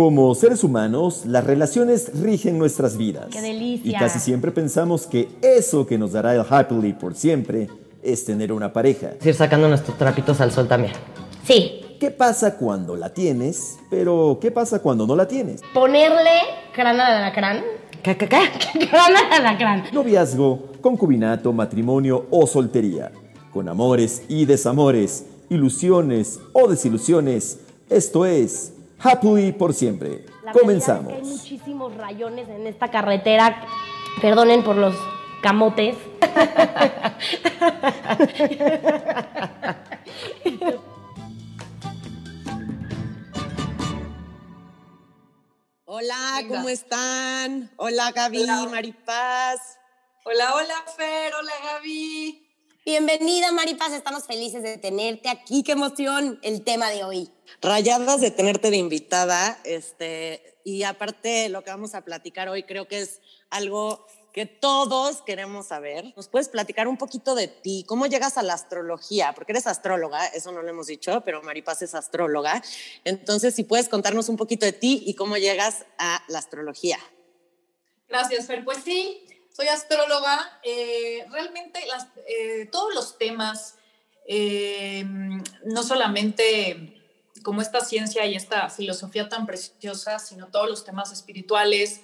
Como seres humanos, las relaciones rigen nuestras vidas. ¡Qué delicia! Y casi siempre pensamos que eso que nos dará el happily por siempre es tener una pareja. Ir sacando nuestros trapitos al sol también. Sí, ¿Qué pasa cuando la tienes? Pero ¿qué pasa cuando no la tienes? ponerle crana de alacrán. ¿Qué, qué, qué? crana de alacrán. Noviazgo, concubinato, matrimonio o soltería. Con amores y desamores, ilusiones o desilusiones. Esto es Happily por siempre. La Comenzamos. realidad es que hay muchísimos rayones en esta carretera. Perdonen por los camotes. Hola. ¿cómo están? Hola Gaby, Hola. Maripaz. Hola, hola Fer, hola Gaby. Bienvenida, Maripaz. Estamos felices de tenerte aquí. Qué emoción el tema de hoy. Rayadas de tenerte de invitada, este, y aparte lo que vamos a platicar hoy creo que es algo que todos queremos saber. ¿Nos puedes platicar un poquito de ti? ¿Cómo llegas a la astrología? Porque eres astróloga, eso no lo hemos dicho, pero Maripaz es astróloga. Entonces, si puedes contarnos un poquito de ti y cómo llegas a la astrología. Gracias Fer. Pues sí, soy astróloga. Eh, realmente eh, todos los temas, eh, no solamente como esta ciencia y esta filosofía tan preciosa, sino todos los temas espirituales,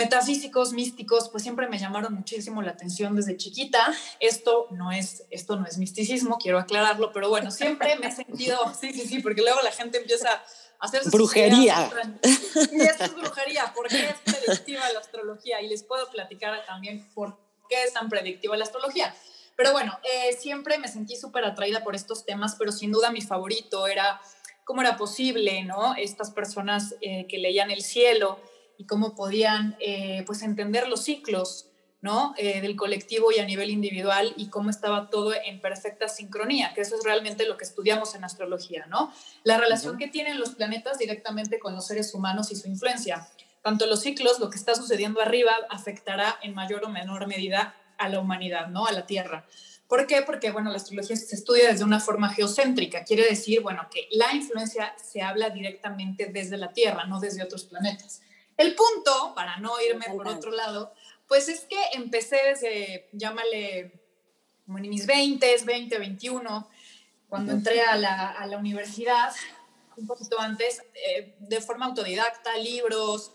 metafísicos, místicos, pues siempre me llamaron muchísimo la atención desde chiquita. Esto no es, esto no es misticismo, quiero aclararlo, pero bueno, siempre me he sentido, sí, sí, sí, porque luego la gente empieza a hacer Brujería. ideas, Y esto es brujería, ¿por qué es predictiva la astrología? Y les puedo platicar también por qué es tan predictiva la astrología. Pero bueno, eh, siempre me sentí súper atraída por estos temas, pero sin duda mi favorito era cómo era posible, ¿no? Estas personas eh, que leían el cielo y cómo podían, eh, pues, entender los ciclos, ¿no? Eh, del colectivo y a nivel individual y cómo estaba todo en perfecta sincronía, que eso es realmente lo que estudiamos en astrología, ¿no? La relación que tienen los planetas directamente con los seres humanos y su influencia. Tanto los ciclos, lo que está sucediendo arriba, afectará en mayor o menor medida a la humanidad, ¿no? A la Tierra. ¿Por qué? Porque, bueno, la astrología se estudia desde una forma geocéntrica. Quiere decir, bueno, que la influencia se habla directamente desde la Tierra, no desde otros planetas. El punto, para no irme por otro lado, pues es que empecé desde, llámale, como en mis 20, 20, 21, cuando entré a la, a la universidad, un poquito antes, eh, de forma autodidacta, libros,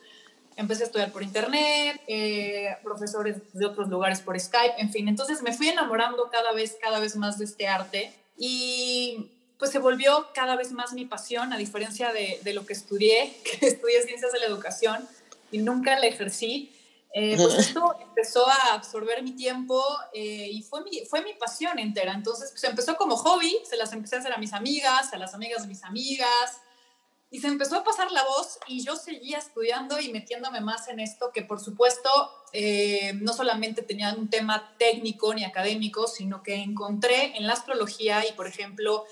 empecé a estudiar por internet, eh, profesores de otros lugares por Skype, en fin, entonces me fui enamorando cada vez, cada vez más de este arte y pues se volvió cada vez más mi pasión, a diferencia de, de lo que estudié, que estudié ciencias de la educación y nunca la ejercí. Eh, pues esto empezó a absorber mi tiempo eh, y fue mi, fue mi pasión entera. Entonces, pues empezó como hobby, se las empecé a hacer a mis amigas, a las amigas de mis amigas, y se empezó a pasar la voz y yo seguía estudiando y metiéndome más en esto que por supuesto eh, no solamente tenía un tema técnico ni académico, sino que encontré en la astrología y por ejemplo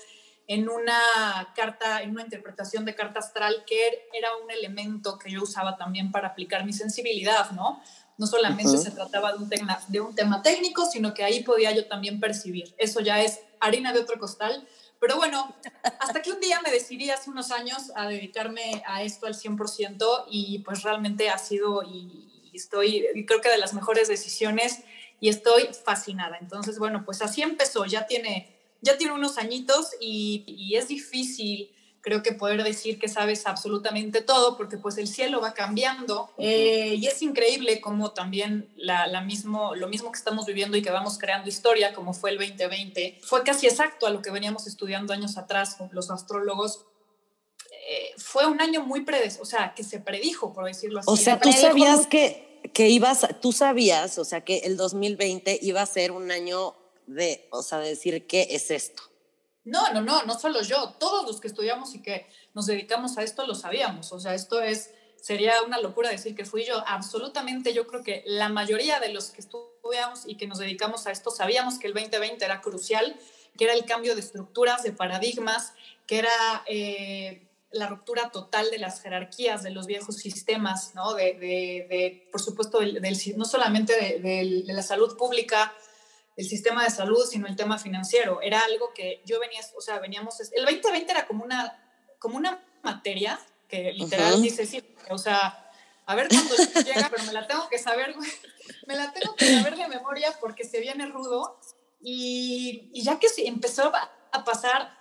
en una carta, en una interpretación de carta astral que era un elemento que yo usaba también para aplicar mi sensibilidad, ¿no? No solamente se trataba de un, tema, de un tema técnico, sino que ahí podía yo también percibir. Eso ya es harina de otro costal. Pero bueno, hasta que un día me decidí hace unos años a dedicarme a esto al 100% y pues realmente ha sido y estoy, creo que de las mejores decisiones y estoy fascinada. Entonces, bueno, pues así empezó, ya tiene, ya tiene unos añitos y, y es difícil creo que poder decir que sabes absolutamente todo, porque pues el cielo va cambiando eh, y es increíble como también la, la mismo, lo mismo que estamos viviendo y que vamos creando historia, como fue el 2020, fue casi exacto a lo que veníamos estudiando años atrás con los astrólogos. Eh, fue un año muy predes, o sea, que se predijo, por decirlo así. O sea, Se tú sabías que, que ibas, tú sabías, o sea, que el 2020 iba a ser un año de, o sea, de decir, ¿qué es esto? No, no, no, no solo yo, todos los que estudiamos y que nos dedicamos a esto lo sabíamos. O sea, esto es, sería una locura decir que fui yo. Absolutamente, yo creo que la mayoría de los que estudiamos y que nos dedicamos a esto sabíamos que el 2020 era crucial, que era el cambio de estructuras, de paradigmas, que era eh, la ruptura total de las jerarquías, de los viejos sistemas, ¿no? De, de, por supuesto, del, no solamente de la salud pública, el sistema de salud, sino el tema financiero. Era algo que yo venía, o sea, veníamos, el 2020 era como una, como una materia que literal dice, sí, o sea, a ver cuándo llega, pero me la tengo que saber, me la tengo que saber de memoria porque se viene rudo. Y, y ya que empezó a pasar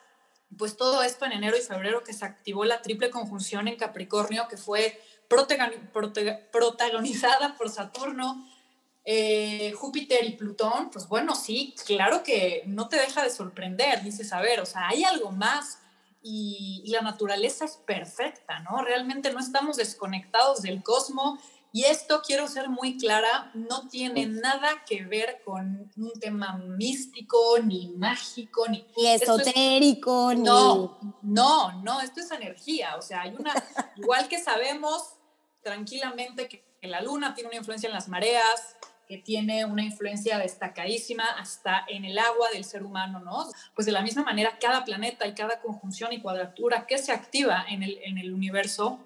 pues todo esto en enero y febrero que se activó la triple conjunción en Capricornio, que fue protagonizada por Saturno, eh, Júpiter y Plutón, pues bueno, sí, claro que no te deja de sorprender, dices, a ver, o sea, hay algo más y, la naturaleza es perfecta, ¿no? Realmente no estamos desconectados del cosmos y esto, quiero ser muy clara, no tiene nada que ver con un tema místico, ni mágico, ni, ni esotérico, ni... No, no, no, esto es energía. O sea, hay una, igual que sabemos tranquilamente que, la luna tiene una influencia en las mareas, que tiene una influencia destacadísima hasta en el agua del ser humano, ¿no? Pues de la misma manera, cada planeta y cada conjunción y cuadratura que se activa en el, en el universo,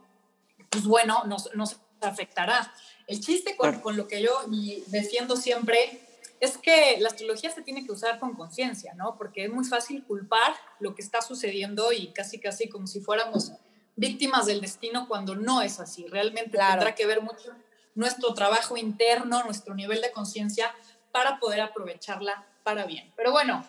pues bueno, nos, nos afectará. El chiste con, con lo que yo defiendo siempre es que la astrología se tiene que usar con conciencia, ¿no? Porque es muy fácil culpar lo que está sucediendo y casi, casi como si fuéramos víctimas del destino cuando no es así. Realmente tendrá que ver mucho nuestro trabajo interno, nuestro nivel de conciencia para poder aprovecharla para bien. Pero bueno.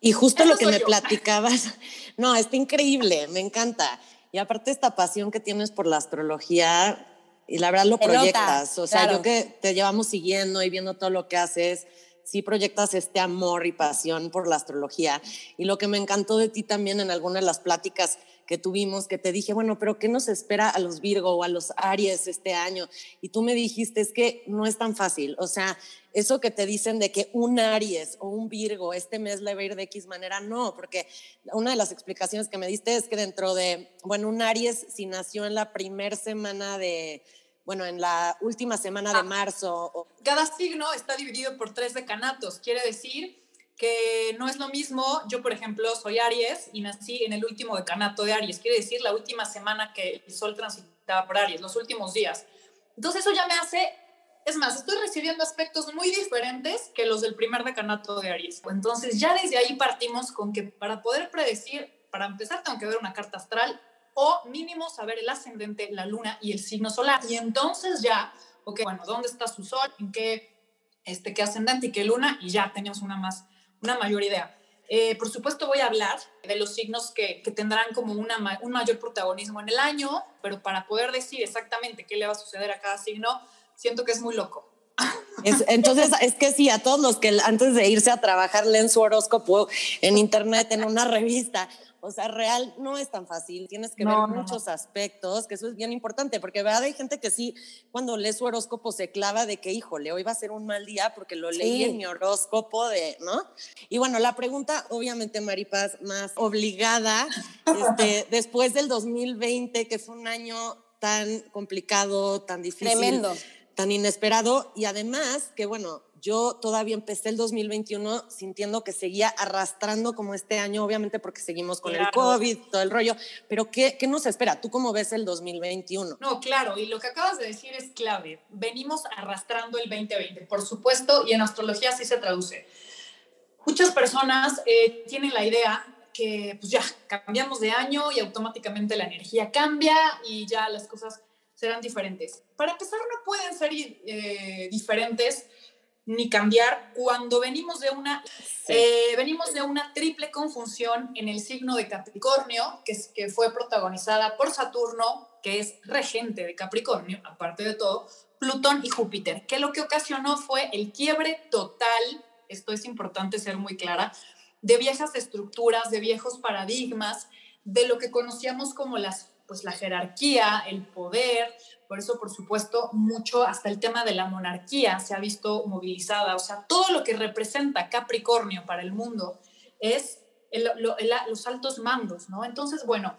Y justo lo que me platicabas, no, está increíble, me encanta. Y aparte esta pasión que tienes por la astrología, y la verdad lo proyectas. o sea, yo que te llevamos siguiendo y viendo todo lo que haces, sí proyectas este amor y pasión por la astrología. Y lo que me encantó de ti también en algunas de las pláticas que tuvimos, que te dije, bueno, pero ¿qué nos espera a los Virgo o a los Aries este año? Y tú me dijiste, es que no es tan fácil. O sea, eso que te dicen de que un Aries o un Virgo este mes le va a ir de X manera, no, porque una de las explicaciones que me diste es que dentro de, bueno, un Aries si nació en la primer semana de bueno, en la última semana de ah. marzo. Cada signo está dividido por tres decanatos, quiere decir que no es lo mismo, yo por ejemplo soy Aries y nací en el último decanato de Aries, quiere decir la última semana que el sol transitaba por Aries, los últimos días. Entonces eso ya me hace, es más, estoy recibiendo aspectos muy diferentes que los del primer decanato de Aries. Entonces ya desde ahí partimos con que para poder predecir, para empezar tengo que ver una carta astral o mínimo saber el ascendente, la luna y el signo solar. Y entonces ya, ok, bueno, ¿dónde está su sol? ¿En qué, este, qué ascendente y qué luna? Y ya tenemos una, más, una mayor idea. Eh, por supuesto voy a hablar de los signos que, que tendrán como una, un mayor protagonismo en el año, pero para poder decir exactamente qué le va a suceder a cada signo, siento que es muy loco. entonces, es que sí, a todos los que antes de irse a trabajar leen su horóscopo en internet, en una revista, o sea, real no es tan fácil, tienes que ver muchos aspectos, que eso es bien importante, porque ¿verdad? hay gente que sí, cuando lee su horóscopo se clava de que, híjole, hoy va a ser un mal día porque lo leí en mi horóscopo de, ¿no? Y bueno, la pregunta, obviamente, Maripaz, más obligada, este, después del 2020, que fue un año tan complicado, tan difícil. Tremendo. Tan inesperado, y además que, bueno, yo todavía empecé el 2021 sintiendo que seguía arrastrando como este año, obviamente porque seguimos con el COVID, todo el rollo, pero ¿qué, ¿qué nos espera? ¿Tú cómo ves el 2021? No, claro, y lo que acabas de decir es clave. Venimos arrastrando el 2020, por supuesto, y en astrología así se traduce. Muchas personas eh, tienen la idea que pues ya cambiamos de año y automáticamente la energía cambia y ya las cosas serán diferentes. Para empezar, no pueden ser eh, diferentes ni cambiar cuando venimos de una eh, venimos de una triple conjunción en el signo de Capricornio que, que fue protagonizada por Saturno que es regente de Capricornio aparte de todo Plutón y Júpiter que lo que ocasionó fue el quiebre total esto es importante ser muy clara de viejas estructuras de viejos paradigmas de lo que conocíamos como las pues la jerarquía, el poder, por eso, por supuesto, mucho hasta el tema de la monarquía se ha visto movilizada. O sea, todo lo que representa Capricornio para el mundo es los altos mandos, ¿no? Entonces, bueno,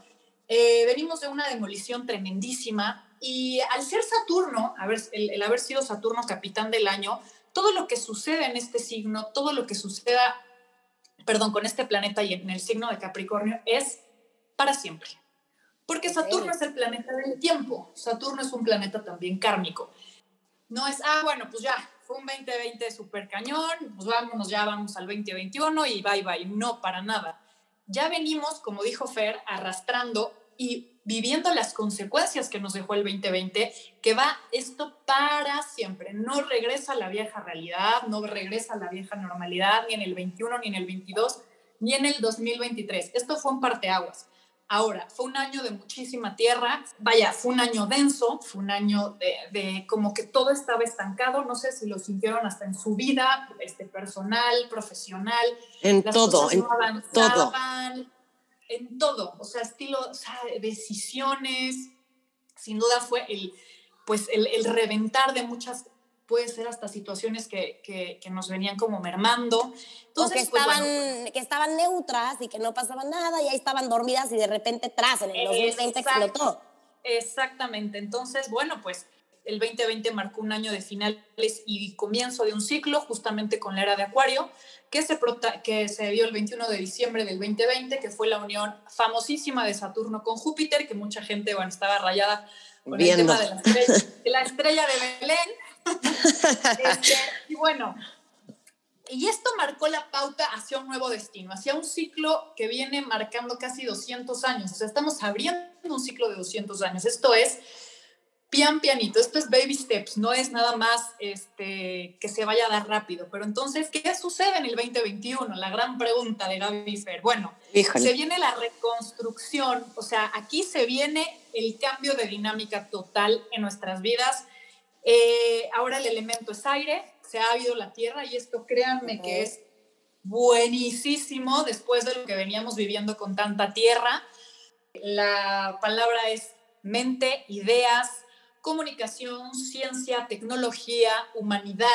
eh, venimos de una demolición tremendísima y al ser Saturno, el, el haber sido Saturno capitán del año, todo lo que sucede en este signo, todo lo que suceda, perdón, con este planeta y en el signo de Capricornio es para siempre. Porque Saturno es el planeta del tiempo. Saturno es un planeta también kármico. No es, ah, bueno, pues ya, fue un 2020 súper cañón, pues vámonos, ya vamos al 2021 y bye bye. No, para nada. Ya venimos, como dijo Fer, arrastrando y viviendo las consecuencias que nos dejó el 2020, que va esto para siempre. No regresa a la vieja realidad, no regresa a la vieja normalidad, ni en el 21, ni en el 22, ni en el 2023. Esto fue un parteaguas. Ahora, fue un año de muchísima tierra, vaya, fue un año denso, fue un año de, como que todo estaba estancado, no sé si lo sintieron hasta en su vida, este, personal, profesional. En todo, en todo. En todo, o sea, estilo, o sea, decisiones, sin duda fue el, pues el, el reventar de muchas puede ser hasta situaciones que, que, nos venían como mermando. Entonces, que, pues, estaban, que estaban neutras y que no pasaba nada y ahí estaban dormidas y de repente tras en el 2020 explotó. Exactamente, entonces, bueno, pues el 2020 marcó un año de finales y comienzo de un ciclo, justamente con la era de Acuario, que se, que se dio el 21 de diciembre del 2020, que fue la unión famosísima de Saturno con Júpiter, que mucha gente bueno, estaba rayada con el tema de la estrella, de la estrella de Belén. Este, y bueno, y esto marcó la pauta hacia un nuevo destino, hacia un ciclo que viene marcando casi 200 años. O sea, estamos abriendo un ciclo de 200 años. Esto es pian pianito, esto es baby steps, no es nada más este, que se vaya a dar rápido. Pero entonces, ¿qué sucede en el 2021? La gran pregunta de Gaby Fer. Bueno, se viene la reconstrucción, o sea, aquí se viene el cambio de dinámica total en nuestras vidas eh, ahora el elemento es aire, se ha habido la tierra y esto créanme que es buenísimo después de lo que veníamos viviendo con tanta tierra. La palabra es mente, ideas, comunicación, ciencia, tecnología, humanidad.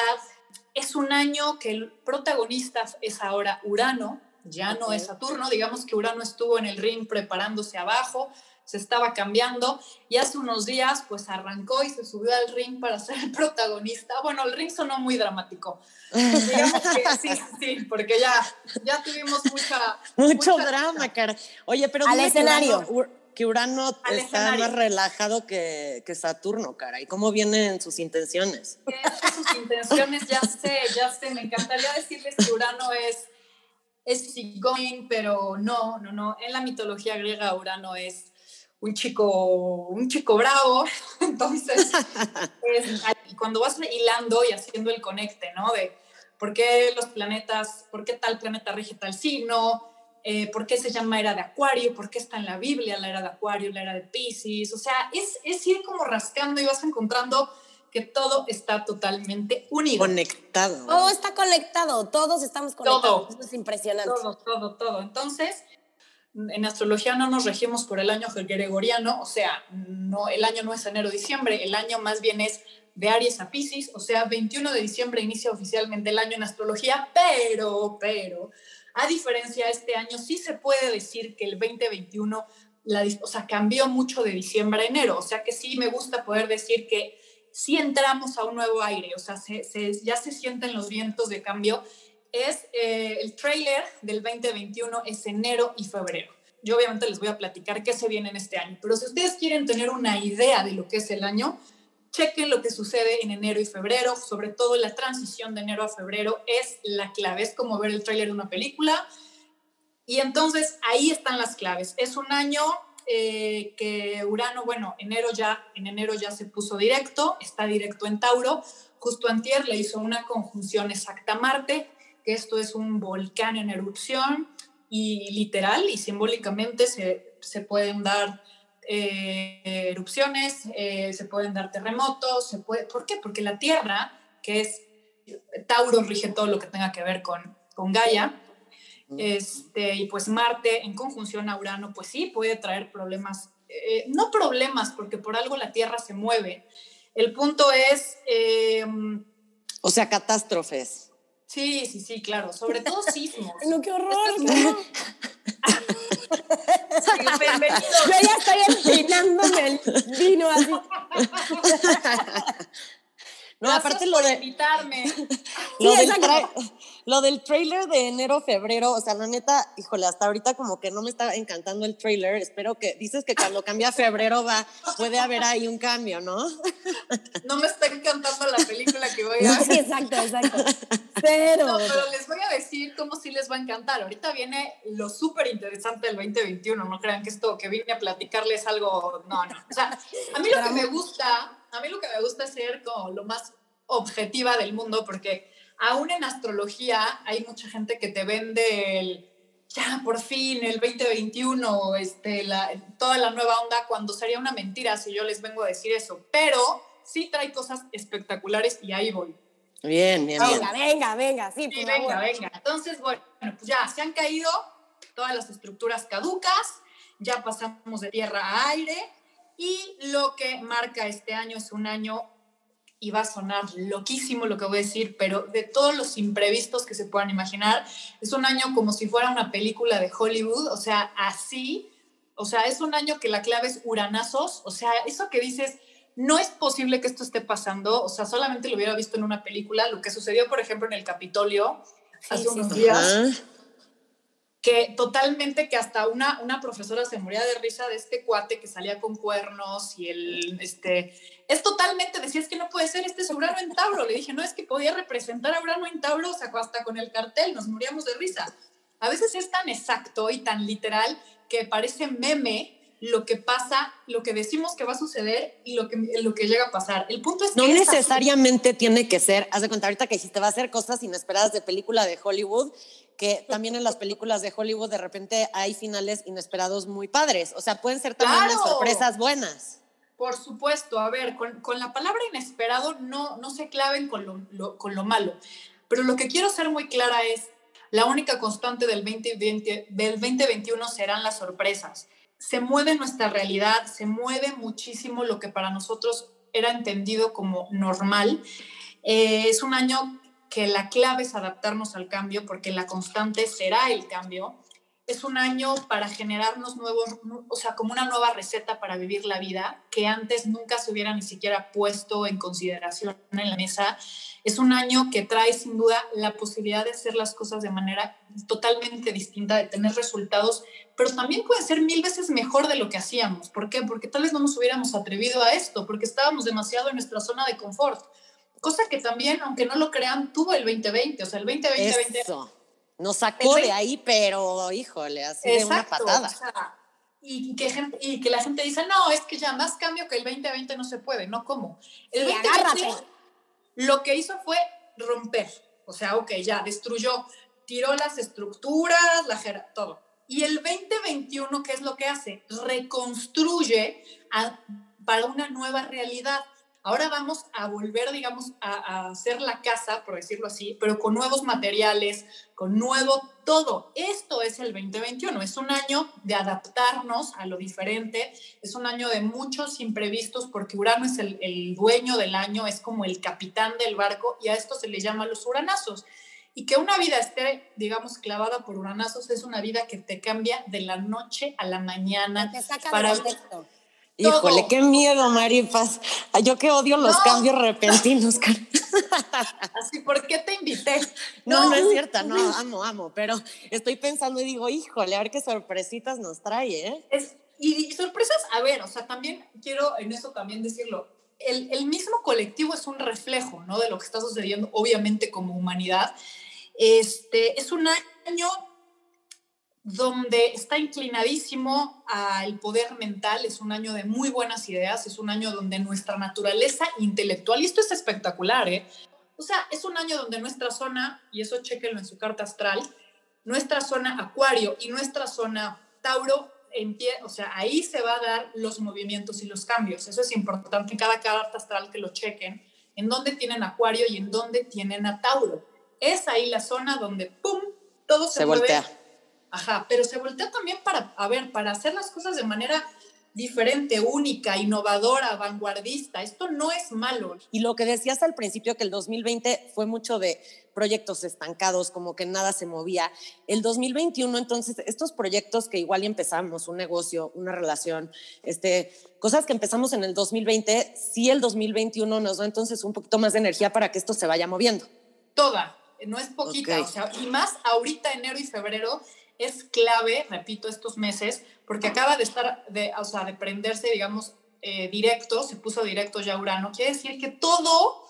Es un año que el protagonista es ahora Urano, ya no es Saturno, digamos que Urano estuvo en el ring preparándose abajo, se estaba cambiando y hace unos días pues arrancó y se subió al ring para ser el protagonista. Bueno, el ring sonó muy dramático. Digamos que sí, sí, porque ya, ya tuvimos mucha... Mucho drama, cara. Oye, pero... Al escenario. que Urano está más relajado que, que, Saturno, cara. ¿Y cómo vienen sus intenciones? Sus intenciones, ya sé, ya sé. Me encantaría decirles que Urano es es going, pero no, no, no. En la mitología griega Urano es un chico, un chico bravo. Entonces, cuando vas hilando y haciendo el conecte, ¿no? De por qué los planetas, por qué tal planeta rige tal signo, eh, por qué se llama era de Acuario, por qué está en la Biblia la era de Acuario, la era de Pisces. O sea, es, es ir como rascando y vas encontrando que todo está totalmente unido. Conectado. Todo está conectado, todos estamos conectados. Eso es impresionante. Todo, todo, todo. Entonces, en astrología no nos regimos por el año gregoriano, o sea, no, el año no es enero-diciembre, el año más bien es de Aries a Pisces, o sea, 21 de diciembre inicia oficialmente el año en astrología, pero, pero, a diferencia de este año, sí se puede decir que el 2021, la, o sea, cambió mucho de diciembre a enero, o sea que sí me gusta poder decir que sí entramos a un nuevo aire, o sea, ya se sienten los vientos de cambio es eh, el trailer del 2021, es enero y febrero. Yo obviamente les voy a platicar qué se viene en este año, pero si ustedes quieren tener una idea de lo que es el año, chequen lo que sucede en enero y febrero, sobre todo la transición de enero a febrero es la clave, es como ver el tráiler de una película. Y entonces ahí están las claves. Es un año eh, que Urano, bueno, enero ya, en enero ya se puso directo, está directo en Tauro. Justo antier le hizo una conjunción exacta a Marte, que esto es un volcán en erupción y literal y simbólicamente se, se pueden dar eh, erupciones, eh, se pueden dar terremotos, se puede, ¿por qué? Porque la Tierra, que es Tauro, rige todo lo que tenga que ver con, con Gaia, este, y pues Marte en conjunción a Urano, pues sí, puede traer problemas, eh, no problemas, porque por algo la Tierra se mueve. El punto es... o sea, catástrofes. Sí, sí, sí, claro. Sobre todo sismos. no, qué horror. bienvenido. Yo ya estoy empinaándome el vino así. No, aparte lo de invitarme. Lo, del lo del trailer de enero, febrero, o sea, la neta, híjole, hasta ahorita como que no me está encantando el trailer. Espero que, dices que cuando cambia a febrero va, puede haber ahí un cambio, ¿no? No me está encantando la película que voy a ver. Sí, exacto, exacto. Pero, No, pero les voy a decir cómo sí les va a encantar. Ahorita viene lo súper interesante del 2021. No crean que esto que vine a platicarles algo. No, no. O sea, a mí lo que me gusta, a mí lo que me gusta es ser como lo más objetiva del mundo, porque aún en astrología hay mucha gente que te vende el ya por fin el 2021, este, la, toda la nueva onda, cuando sería una mentira si yo les vengo a decir eso. Pero sí trae cosas espectaculares y ahí voy. Bien, bien, bien. venga, venga, venga, sí, Sí, por venga, favor. venga. Entonces, bueno, pues ya se han caído todas las estructuras caducas, ya pasamos de tierra a aire y lo que marca este año es un año, y va a sonar loquísimo lo que voy a decir, pero de todos los imprevistos que se puedan imaginar, es un año como si fuera una película de Hollywood, o sea, así, o sea, es un año que la clave es uranazos, o sea, eso que dices, no es posible que esto esté pasando, o sea, solamente lo hubiera visto en una película, lo que sucedió, por ejemplo, en el Capitolio hace sí, unos sí. días, Ajá. que totalmente que hasta una, una profesora se moría de risa de este cuate que salía con cuernos y el, este, es totalmente, decía, es que no puede ser, este es Urano en Tauro, le dije, no, es que podía representar a Urano en Tauro, o sea, hasta con el cartel, nos moríamos de risa. A veces es tan exacto y tan literal que parece meme lo que pasa, lo que decimos que va a suceder y lo que, lo que llega a pasar. El punto es que No esta- necesariamente tiene que ser, haz de cuenta ahorita que dijiste, va a ser cosas inesperadas de película de Hollywood, que también en las películas de Hollywood de repente hay finales inesperados muy padres. O sea, pueden ser también unas ¡Claro! sorpresas buenas. Por supuesto, a ver, con, con la palabra inesperado no, no se claven con lo, lo- con lo malo, pero lo que quiero ser muy clara es, la única constante del, 2020, del 2021 serán las sorpresas. Se mueve nuestra realidad, se mueve muchísimo lo que para nosotros era entendido como normal. Eh, es un año que la clave es adaptarnos al cambio porque la constante será el cambio es un año para generarnos nuevos, o sea, como una nueva receta para vivir la vida que antes nunca se hubiera ni siquiera puesto en consideración en la mesa. Es un año que trae sin duda la posibilidad de hacer las cosas de manera totalmente distinta, de tener resultados, pero también puede ser mil veces mejor de lo que hacíamos. ¿Por qué? Porque tal vez no nos hubiéramos atrevido a esto, porque estábamos demasiado en nuestra zona de confort. Cosa que también, aunque no lo crean, tuvo el 2020. O sea, el 2020 Eso. Nos sacó de ahí, pero híjole, así de una Exacto, patada. o sea, y, que gente, y que la gente dice, no, es que ya más cambio que el 2020 no se puede, no como. El Sí, 2020 agárrate. lo que hizo fue romper, o sea, ok, ya destruyó, tiró las estructuras, la jera- todo. Y el 2021, ¿qué es lo que hace? Reconstruye a- para una nueva realidad. Ahora vamos a volver, digamos, a, a hacer la casa, por decirlo así, pero con nuevos materiales, con nuevo todo. Esto es el 2021. Es un año de adaptarnos a lo diferente. Es un año de muchos imprevistos porque Urano es el, el dueño del año, es como el capitán del barco y a esto se le llama los uranazos. Y que una vida esté, digamos, clavada por uranazos es una vida que te cambia de la noche a la mañana. Te saca Para- de contexto. Híjole, qué miedo, Marifas. Ay, Yo que odio los No. cambios repentinos. Así, ¿por qué te invité? No, no es cierto, no, amo, amo, pero estoy pensando y digo, híjole, a ver qué sorpresitas nos trae, ¿eh? Es, y, y sorpresas, a ver, o sea, también quiero en eso también decirlo. El, el mismo colectivo es un reflejo, ¿no? De lo que está sucediendo, obviamente, como humanidad. Este, es un año donde está inclinadísimo al poder mental, es un año de muy buenas ideas, es un año donde nuestra naturaleza intelectual, y esto es espectacular, ¿eh? O sea, es un año donde nuestra zona, y eso chequenlo en su carta astral, nuestra zona Acuario y nuestra zona Tauro, en pie, o sea, ahí se va a dar los movimientos y los cambios. Eso es importante en cada carta astral que lo chequen, en dónde tienen Acuario y en dónde tienen a Tauro. Es ahí la zona donde, ¡pum!, todo se, Se mueve. voltea. Ajá, pero se voltea también para, a ver, para hacer las cosas de manera diferente, única, innovadora, vanguardista. Esto no es malo. Y lo que decías al principio, que el 2020 fue mucho de proyectos estancados, como que nada se movía. El 2021, entonces, estos proyectos que igual empezamos, un negocio, una relación, este, cosas que empezamos en el 2020, sí el 2021 nos da entonces un poquito más de energía para que esto se vaya moviendo. Toda, no es poquita, o sea, y más ahorita enero y febrero es clave, repito, estos meses, porque acaba de estar, de, o sea, de prenderse, digamos, eh, directo, se puso directo ya Urano, quiere decir que todo,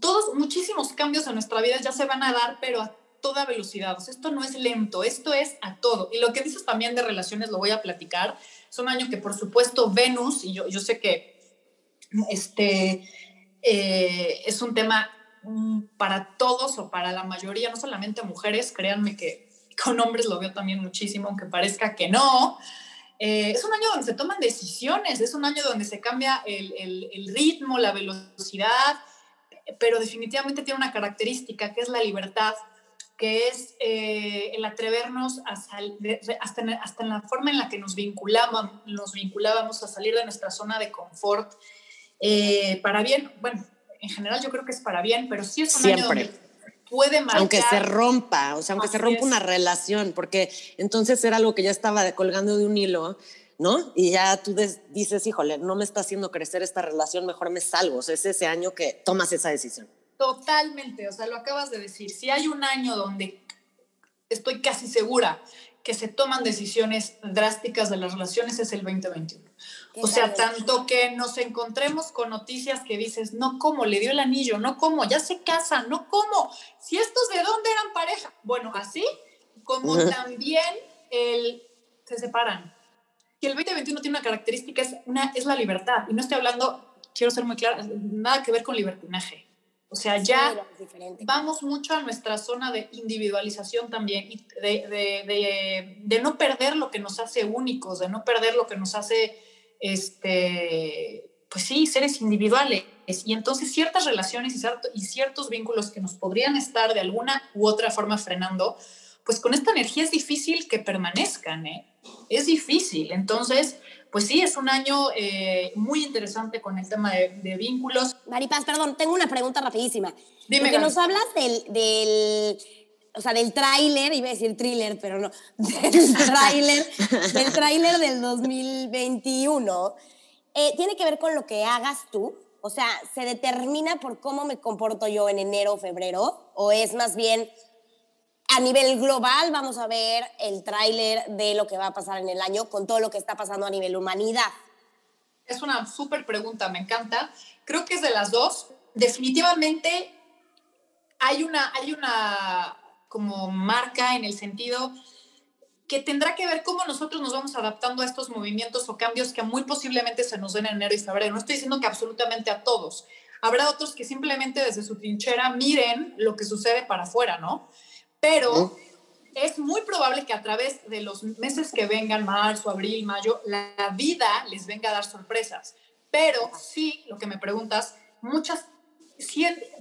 todos, muchísimos cambios en nuestra vida ya se van a dar, pero a toda velocidad, o sea, esto no es lento, esto es a todo. Y lo que dices también de relaciones lo voy a platicar, es un año que por supuesto Venus, y yo, yo sé que este, eh, es un tema mm, para todos o para la mayoría, no solamente mujeres, créanme que con hombres lo veo también muchísimo, aunque parezca que no. Eh, es un año donde se toman decisiones, es un año donde se cambia el, el- el ritmo, la velocidad, pero definitivamente tiene una característica que es la libertad, que es eh, el atrevernos a sal- hasta, en, hasta en la forma en la que nos vinculábamos, nos vinculábamos a salir de nuestra zona de confort, eh, para bien, bueno, en general yo creo que es para bien, pero sí es un año Siempre. donde puede marcar. Aunque se rompa, o sea, aunque se rompa es. una relación, porque entonces era algo que ya estaba colgando de un hilo, ¿no? Y ya tú dices, híjole, no me está haciendo crecer esta relación, mejor me salgo. O sea, es ese año que tomas esa decisión. Totalmente, o sea, lo acabas de decir. Si hay un año donde estoy casi segura que se toman decisiones drásticas de las relaciones es el 2021. O sea, tanto que nos encontremos con noticias que dices, no como, le dio el anillo, no como, ya se casan, no como, si estos de dónde eran pareja. Bueno, así como también el, se separan. Y el 2021 tiene una característica, es, una, es la libertad. Y no estoy hablando, quiero ser muy clara, nada que ver con libertinaje. O sea, ya vamos mucho a nuestra zona de individualización también, de, de, de, de no perder lo que nos hace únicos, de no perder lo que nos hace, este, pues sí, seres individuales. Y entonces ciertas relaciones y, cierto- y ciertos vínculos que nos podrían estar de alguna u otra forma frenando, pues con esta energía es difícil que permanezcan, ¿eh? Es difícil. Entonces, pues sí, es un año eh, muy interesante con el tema de, de vínculos. Maripaz, perdón, tengo una pregunta rapidísima. Dime, Porque nos hablas del, del o sea, del tráiler, iba a decir thriller, pero no, del tráiler, del tráiler del 2021, eh, tiene que ver con lo que hagas tú. O sea, ¿se determina por cómo me comporto yo en enero o febrero? ¿O es más bien a nivel global vamos a ver el tráiler de lo que va a pasar en el año con todo lo que está pasando a nivel humanidad? Es una súper pregunta, me encanta. Creo que es de las dos. Definitivamente hay una, hay una como marca en el sentido que tendrá que ver cómo nosotros nos vamos adaptando a estos movimientos o cambios que muy posiblemente se nos den en enero y febrero. No estoy diciendo que absolutamente a todos. Habrá otros que simplemente desde su trinchera miren lo que sucede para afuera, ¿no? Pero es muy probable que a través de los meses que vengan, marzo, abril, mayo, la vida les venga a dar sorpresas. Pero sí, lo que me preguntas, muchas,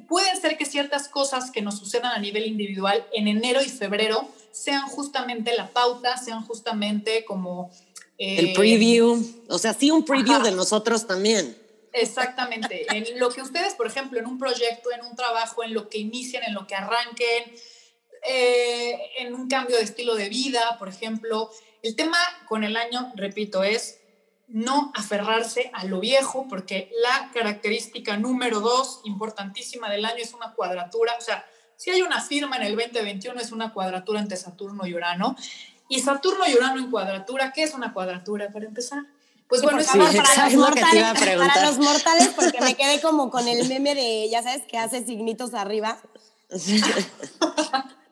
pueden ser que ciertas cosas que nos sucedan a nivel individual en enero y febrero sean justamente la pauta, sean justamente como... eh, El preview, o sea, sí un preview Ajá. de nosotros también. Exactamente. En lo que ustedes, por ejemplo, en un proyecto, en un trabajo, en lo que inicien, en lo que arranquen, eh, en un cambio de estilo de vida, por ejemplo. El tema con el año, repito, es no aferrarse a lo viejo, porque la característica número dos, importantísima del año, es una cuadratura. O sea, si hay una firma en el 2021, es una cuadratura entre Saturno y Urano. Y Saturno y Urano en cuadratura, ¿qué es una cuadratura para empezar? Pues bueno, sí, para, los mortales, para los mortales, porque me quedé como con el meme de, ya sabes, que hace signitos arriba.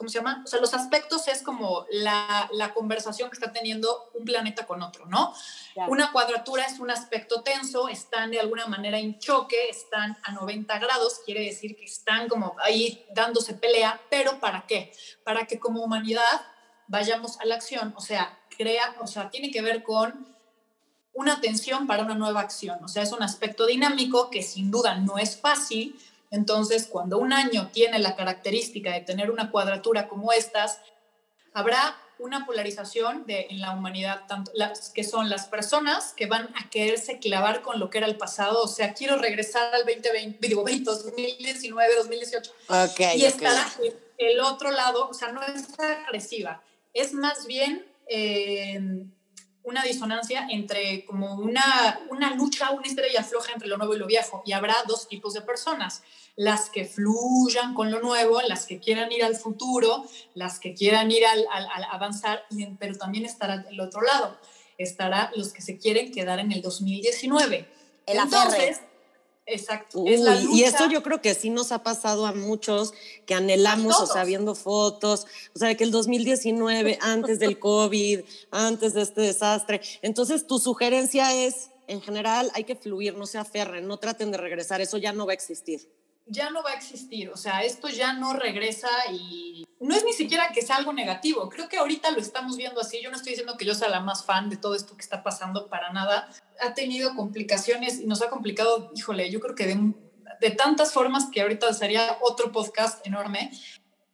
¿cómo se llama? O sea, los aspectos es como la, la conversación que está teniendo un planeta con otro, ¿no? Ya. Una cuadratura es un aspecto tenso, están de alguna manera en choque, están a 90 grados, quiere decir que están como ahí dándose pelea, pero ¿para qué? Para que como humanidad vayamos a la acción, o sea, crea, o sea, tiene que ver con una tensión para una nueva acción, o sea, es un aspecto dinámico que sin duda no es fácil, entonces, cuando un año tiene la característica de tener una cuadratura como estas, habrá una polarización de, en la humanidad, tanto las que son las personas que van a quererse clavar con lo que era el pasado, o sea, quiero regresar al 2020, digo, 2019, 2018, Ok, y estará el, el otro lado, o sea, no es agresiva, es más bien eh, una disonancia entre como una, una lucha, una estrella floja entre lo nuevo y lo viejo. Y habrá dos tipos de personas, las que fluyan con lo nuevo, las que quieran ir al futuro, las que quieran ir al, al, avanzar, pero también estará el otro lado, estará los que se quieren quedar en el 2019. El Entonces, Exacto. y esto yo creo que sí nos ha pasado a muchos que anhelamos, o sea, viendo fotos, o sea, que el 2019, antes del COVID, antes de este desastre. Entonces, tu sugerencia es, en general, hay que fluir, no se aferren, no traten de regresar, eso ya no va a existir ya no va a existir, o sea, esto ya no regresa y no es ni siquiera que sea algo negativo, creo que ahorita lo estamos viendo así, yo no estoy diciendo que yo sea la más fan de todo esto que está pasando para nada, ha tenido complicaciones y nos ha complicado, híjole, yo creo que de, de tantas formas que ahorita sería otro podcast enorme,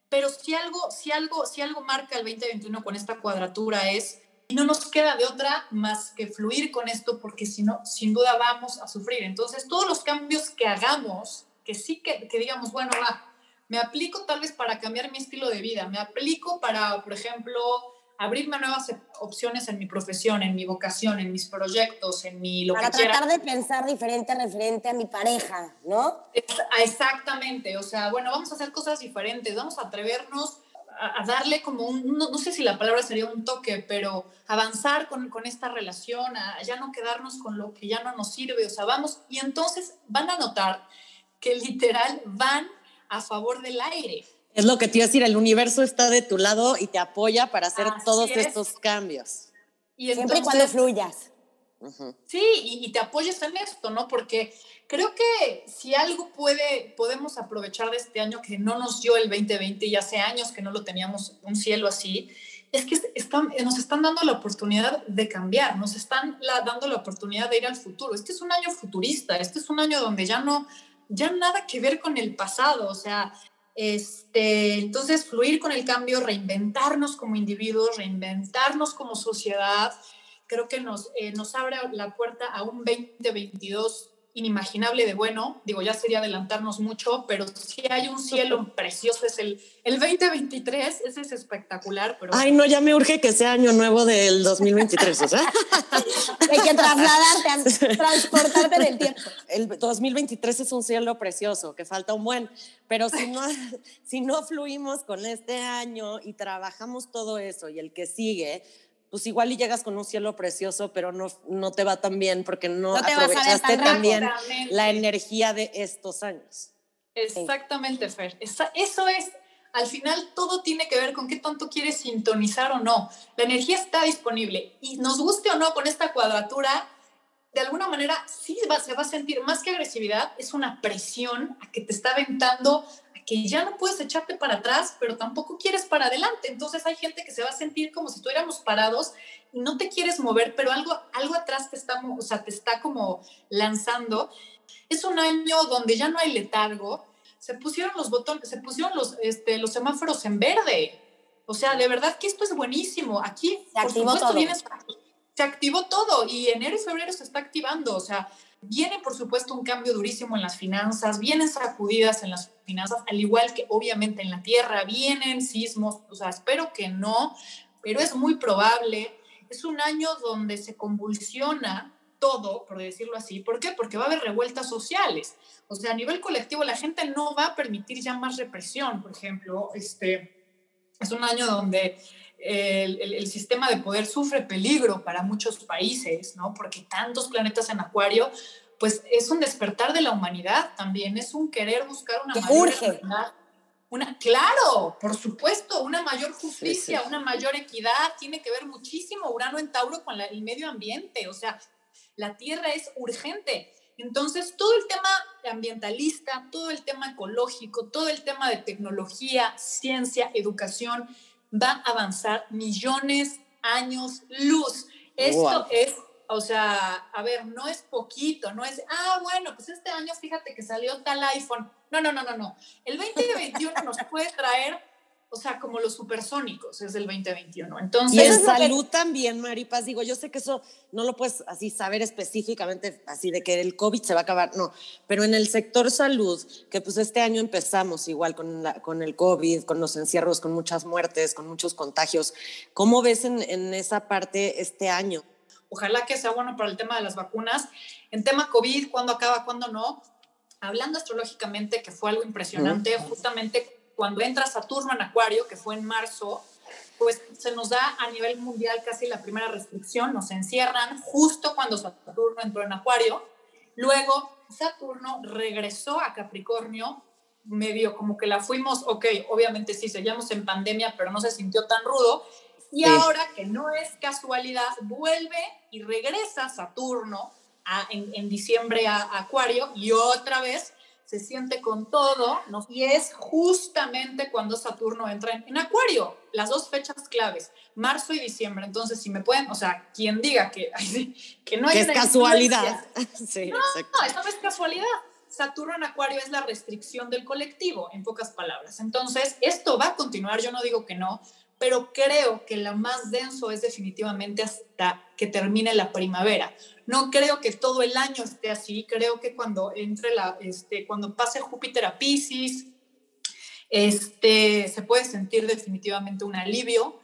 pero si algo, si algo, si algo marca el 2021 con esta cuadratura es y no nos queda de otra más que fluir con esto porque si no, sin duda vamos a sufrir. Entonces, todos los cambios que hagamos que sí que, que digamos, bueno, va, me aplico tal vez para cambiar mi estilo de vida, me aplico para, por ejemplo, abrirme nuevas opciones en mi profesión, en mi vocación, en mis proyectos, en mi lo para que quiera. Tratar de pensar diferente referente a mi pareja, ¿no? Exactamente, o sea, bueno, vamos a hacer cosas diferentes, vamos a atrevernos a, darle como un, no, sé si la palabra sería un toque, pero avanzar con, con esta relación, a ya no quedarnos con lo que ya no nos sirve, o sea, vamos, y entonces van a notar que literal van a favor del aire. Es lo que te iba a decir, el universo está de tu lado y te apoya para hacer todos estos cambios. Y Siempre y cuando fluyas. Sí, y, te apoyes en esto, ¿no? Porque creo que si algo puede, podemos aprovechar de este año que no nos dio el 2020 y hace años que no lo teníamos un cielo así, es que están, nos están dando la oportunidad de cambiar, nos están dando la oportunidad de ir al futuro. Este es un año futurista, este es un año donde ya no, ya nada que ver con el pasado, o sea, este, entonces fluir con el cambio, reinventarnos como individuos, reinventarnos como sociedad, creo que nos, eh, nos abre la puerta a un 2022 inimaginable de bueno, digo, ya sería adelantarnos mucho, pero si hay un cielo precioso, es el, el 2023, ese es espectacular. Pero... Ay, no, ya me urge que sea año nuevo del 2023, o sea. hay que trasladarte, transportarte en el tiempo. El 2023 es un cielo precioso, que falta un buen, pero si no, si no fluimos con este año y trabajamos todo eso y el que sigue, pues igual y llegas con un cielo precioso, pero no, no te va tan bien porque no, aprovechaste también la energía de estos años. Exactamente, Fer. eso es, al final todo tiene que ver con qué tanto quieres sintonizar o no. La energía está disponible y nos guste o no con esta cuadratura, de alguna manera sí se va a sentir más que agresividad, es una presión a que te está aventando que ya no puedes echarte para atrás, pero tampoco quieres para adelante. Entonces hay gente que se va a sentir como si estuviéramos parados y no te quieres mover, pero algo, algo atrás te está, o sea, te está como lanzando. Es un año donde ya no hay letargo. Se pusieron los botones, se pusieron los, este, los semáforos en verde. O sea, de verdad que esto es buenísimo. Aquí, se activó todo. se activó todo y enero y febrero se está activando. O sea, Viene, por supuesto, un cambio durísimo en las finanzas, vienen sacudidas en las finanzas, al igual que obviamente en la tierra, vienen sismos, o sea, espero que no, pero es muy probable. Es un año donde se convulsiona todo, por decirlo así. ¿Por qué? Porque va a haber revueltas sociales. O sea, a nivel colectivo la gente no va a permitir ya más represión, por ejemplo. Este, es un año donde el, el, sistema de poder sufre peligro para muchos países, ¿no? Porque tantos planetas en acuario, pues es un despertar de la humanidad también, es un querer buscar una mayor Una, claro, por supuesto, una mayor justicia, una mayor equidad, tiene que ver muchísimo Urano en Tauro con el medio ambiente, o sea, la Tierra es urgente. Entonces, todo el tema ambientalista, todo el tema ecológico, todo el tema de tecnología, ciencia, educación, va a avanzar millones años luz. Esto es, o sea, a ver, no es poquito, no es, ah, bueno, pues este año fíjate que salió tal iPhone. No, no, no, no, no. El 2021 nos puede traer o sea, como los supersónicos es del 2021. Entonces, y en salud también, Maripaz, digo, yo sé que eso no lo puedes así saber específicamente, así de que el COVID se va a acabar, no, pero en el sector salud, que pues este año empezamos igual con, la, con el COVID, con los encierros, con muchas muertes, con muchos contagios, ¿cómo ves en, en esa parte este año? ojalá que sea bueno para el tema de las vacunas. En tema COVID, ¿cuándo acaba, cuándo no? Hablando astrológicamente, que fue algo impresionante, justamente cuando entra Saturno en Acuario, que fue en marzo, pues se nos da a nivel mundial casi la primera restricción, nos encierran justo cuando Saturno entró en Acuario. Luego Saturno regresó a Capricornio, medio como que la fuimos, ok, obviamente sí, seguíamos en pandemia, pero no se sintió tan rudo. Y ahora que no es casualidad, vuelve y regresa Saturno en, en, diciembre a, a Acuario y otra vez se siente con todo, ¿no? y es justamente cuando Saturno entra en, Acuario, las dos fechas claves, marzo y diciembre. Entonces, si me pueden, o sea, quien diga que, que no hay... Que es casualidad. sí, no, no, eso no es casualidad. Saturno en Acuario es la restricción del colectivo, en pocas palabras. Entonces, esto va a continuar, yo no digo que no, pero creo que lo más denso es definitivamente hasta que termine la primavera. No creo que todo el año esté así, creo que cuando entre la, este, cuando pase Júpiter a Pisces, este, se puede sentir definitivamente un alivio.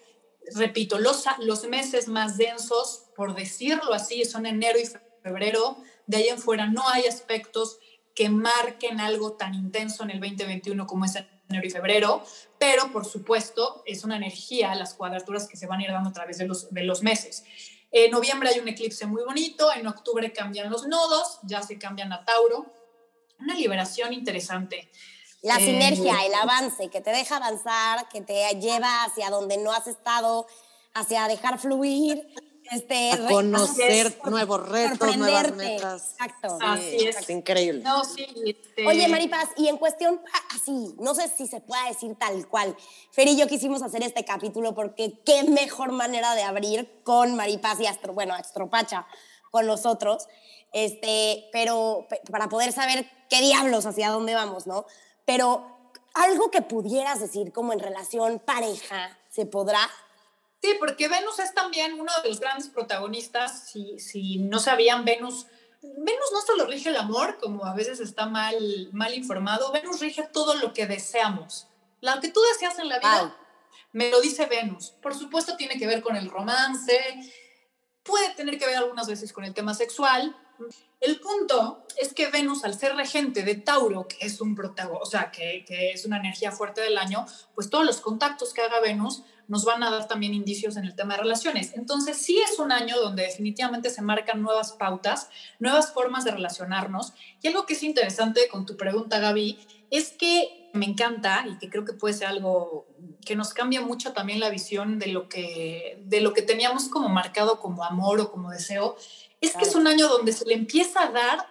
Repito, los, los meses más densos, por decirlo así, son enero y febrero. De ahí en fuera no hay aspectos que marquen algo tan intenso en el 2021 como es enero y febrero, pero por supuesto es una energía, las cuadraturas que se van a ir dando a través de los, de los meses. En noviembre hay un eclipse muy bonito, en octubre cambian los nodos, ya se cambian a Tauro. Una liberación interesante. La eh, sinergia, el avance, que te deja avanzar, que te lleva hacia donde no has estado, hacia dejar fluir, este, a conocer nuevos retos, nuevas metas. Exacto. así es. increíble. No, sí, este... Oye, Maripaz, y en cuestión así, no sé si se pueda decir tal cual. Fer y yo quisimos hacer este capítulo porque qué mejor manera de abrir con Maripaz y Astro, bueno, Astropacha con nosotros, este, pero para poder saber qué diablos hacia dónde vamos, ¿no? Pero algo que pudieras decir como en relación pareja, ¿se podrá? Sí, porque Venus es también uno de los grandes protagonistas. Si, si no sabían, Venus, Venus no solo rige el amor, como a veces está mal, mal informado, Venus rige todo lo que deseamos. Lo que tú deseas en la vida, me lo dice Venus. Por supuesto, tiene que ver con el romance, puede tener que ver algunas veces con el tema sexual. El punto es que Venus, al ser regente de Tauro, que es un protagonista, o sea, que, que es una energía fuerte del año, pues todos los contactos que haga Venus nos van a dar también indicios en el tema de relaciones. Entonces, sí es un año donde definitivamente se marcan nuevas pautas, nuevas formas de relacionarnos. Y algo que es interesante con tu pregunta, Gaby, es que me encanta y que creo que puede ser algo que nos cambia mucho también la visión de lo que, de lo que teníamos como marcado como amor o como deseo, es que es un año donde se le empieza a dar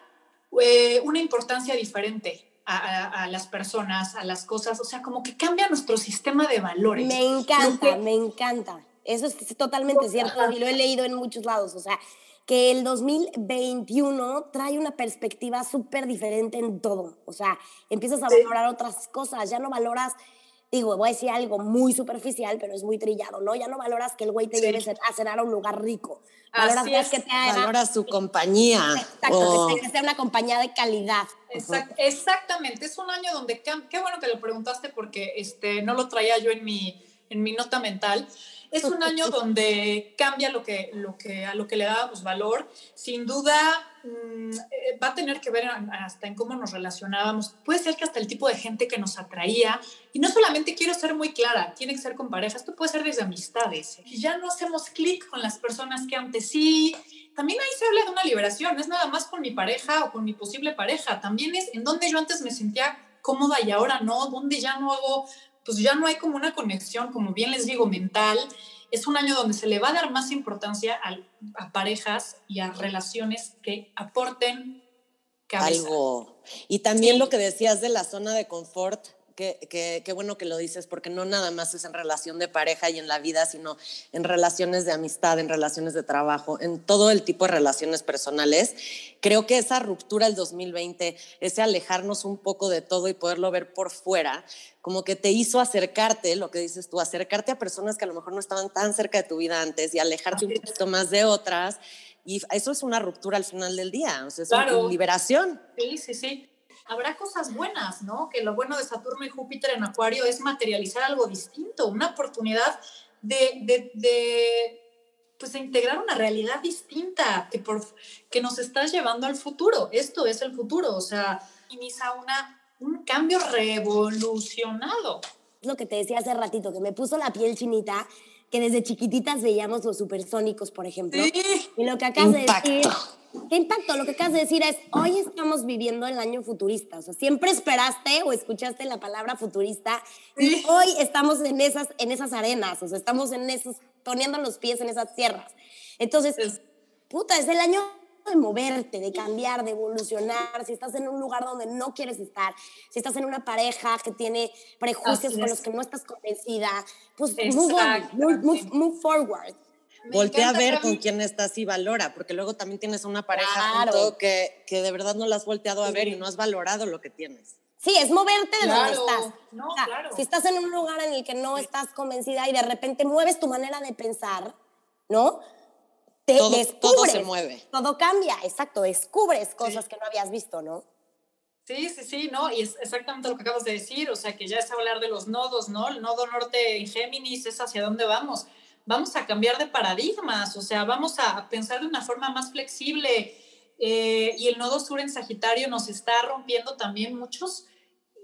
eh, una importancia diferente a, las personas, a las cosas, o sea, como que cambia nuestro sistema de valores. Me encanta, me encanta. Eso es totalmente cierto y lo he leído en muchos lados, o sea, que el 2021 trae una perspectiva súper diferente en todo, o sea, empiezas a valorar otras cosas, ya no valoras digo, voy a decir algo muy superficial, pero es muy trillado, ¿no? Ya no valoras que el güey te lleve a cenar a un lugar rico. Valoras que te Valoras su compañía. Exacto, que, sea una compañía de calidad. exactamente, es un año donde, qué bueno que lo preguntaste porque este, no lo traía yo en mi, en mi nota mental, es un año donde cambia lo que, lo que, a lo que le dábamos valor. Sin duda mm, eh, va a tener que ver hasta en cómo nos relacionábamos. Puede ser que hasta el tipo de gente que nos atraía. Y no solamente quiero ser muy clara, tiene que ser con parejas, esto puede ser desde amistades. Y ya no hacemos clic con las personas que antes sí. También ahí se habla de una liberación, no es nada más con mi pareja o con mi posible pareja, también es en donde yo antes me sentía cómoda y ahora no, donde ya no hago pues ya no hay como una conexión, como bien les digo, mental. Es un año donde se le va a dar más importancia a, parejas y a relaciones que aporten algo. Y también lo que decías de la zona de confort, Qué, bueno que lo dices, porque no nada más es en relación de pareja y en la vida, sino en relaciones de amistad, en relaciones de trabajo, en todo el tipo de relaciones personales. Creo que esa ruptura del 2020, ese alejarnos un poco de todo y poderlo ver por fuera, como que te hizo acercarte, lo que dices tú, acercarte a personas que a lo mejor no estaban tan cerca de tu vida antes y alejarte un poquito más de otras. Y eso es una ruptura al final del día, o sea, es una liberación. Sí, sí, sí habrá cosas buenas, ¿no? Que lo bueno de Saturno y Júpiter en Acuario es materializar algo distinto, una oportunidad de, pues a integrar una realidad distinta que, por, que nos está llevando al futuro. Esto es el futuro, o sea, inicia una, un cambio revolucionado. Lo que te decía hace ratito, que me puso la piel chinita, que desde chiquititas veíamos los supersónicos, por ejemplo. Y lo que acabas de decir ¿Qué impacto? Lo que acabas de decir es, hoy estamos viviendo el año futurista. O sea, siempre esperaste o escuchaste la palabra futurista y hoy estamos en esas, en esas arenas, o sea, estamos en esos, poniendo los pies en esas tierras. Entonces, puta, es el año de moverte, de cambiar, de evolucionar, si estás en un lugar donde no quieres estar, si estás en una pareja que tiene prejuicios con los que no estás convencida, pues move, on, move forward. Voltea a ver con quién estás y valora, porque luego también tienes una pareja que, que de verdad no la has volteado a ver y no has valorado lo que tienes. Sí, es moverte de donde estás. Si estás en un lugar en el que no estás convencida y de repente mueves tu manera de pensar, ¿no? Te todo, descubres. Todo se mueve. Todo cambia, exacto. Descubres cosas que no habías visto, ¿no? Sí, sí, sí, ¿no? Y es exactamente lo que acabas de decir, o sea, que ya es hablar de los nodos, ¿no? El nodo norte en Géminis es hacia dónde vamos vamos a cambiar de paradigmas, o sea, vamos a pensar de una forma más flexible. Eh, y el nodo sur en Sagitario nos está rompiendo también muchos,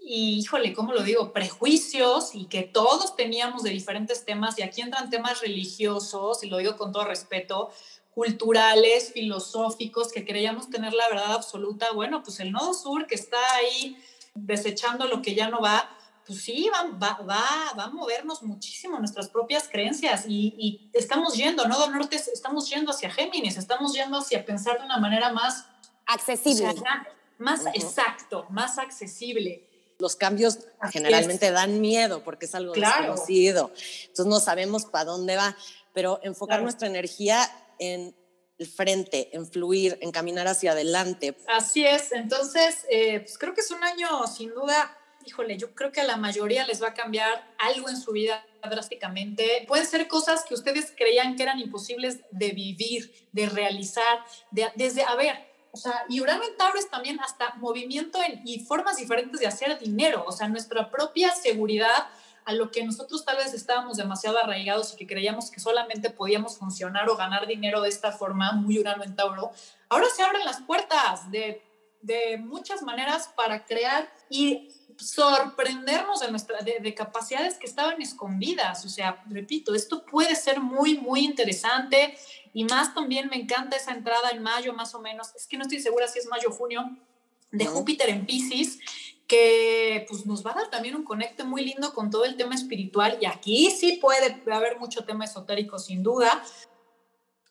y híjole, ¿cómo lo digo? Prejuicios y que todos teníamos de diferentes temas, y aquí entran temas religiosos, y lo digo con todo respeto, culturales, filosóficos, que creíamos tener la verdad absoluta. Bueno, pues el nodo sur que está ahí desechando lo que ya no va, pues sí, va, va, va, a movernos muchísimo nuestras propias creencias y, estamos yendo, ¿no? Norte, estamos yendo hacia Géminis, estamos yendo hacia pensar de una manera más accesible. más exacto, más accesible. Los cambios generalmente dan miedo porque es algo desconocido. Entonces no sabemos para dónde va, pero enfocar nuestra energía en el frente, en fluir, en caminar hacia adelante. Así es, entonces eh, pues creo que es un año sin duda híjole, yo creo que a la mayoría les va a cambiar algo en su vida drásticamente. Pueden ser cosas que ustedes creían que eran imposibles de vivir, de realizar, de, desde, a ver, o sea, y Urano en Tauro es también hasta movimiento y formas diferentes de hacer dinero, o sea, nuestra propia seguridad a lo que nosotros tal vez estábamos demasiado arraigados y que creíamos que solamente podíamos funcionar o ganar dinero de esta forma, muy Urano en Tauro, ahora se abren las puertas de, de muchas maneras para crear y sorprendernos de, nuestra, de, capacidades que estaban escondidas. O sea, repito, esto puede ser muy, muy interesante y más también me encanta esa entrada en mayo más o menos. Es que no estoy segura si es mayo o junio de Júpiter en Pisces que pues nos va a dar también un conecte muy lindo con todo el tema espiritual y aquí sí puede haber mucho tema esotérico sin duda,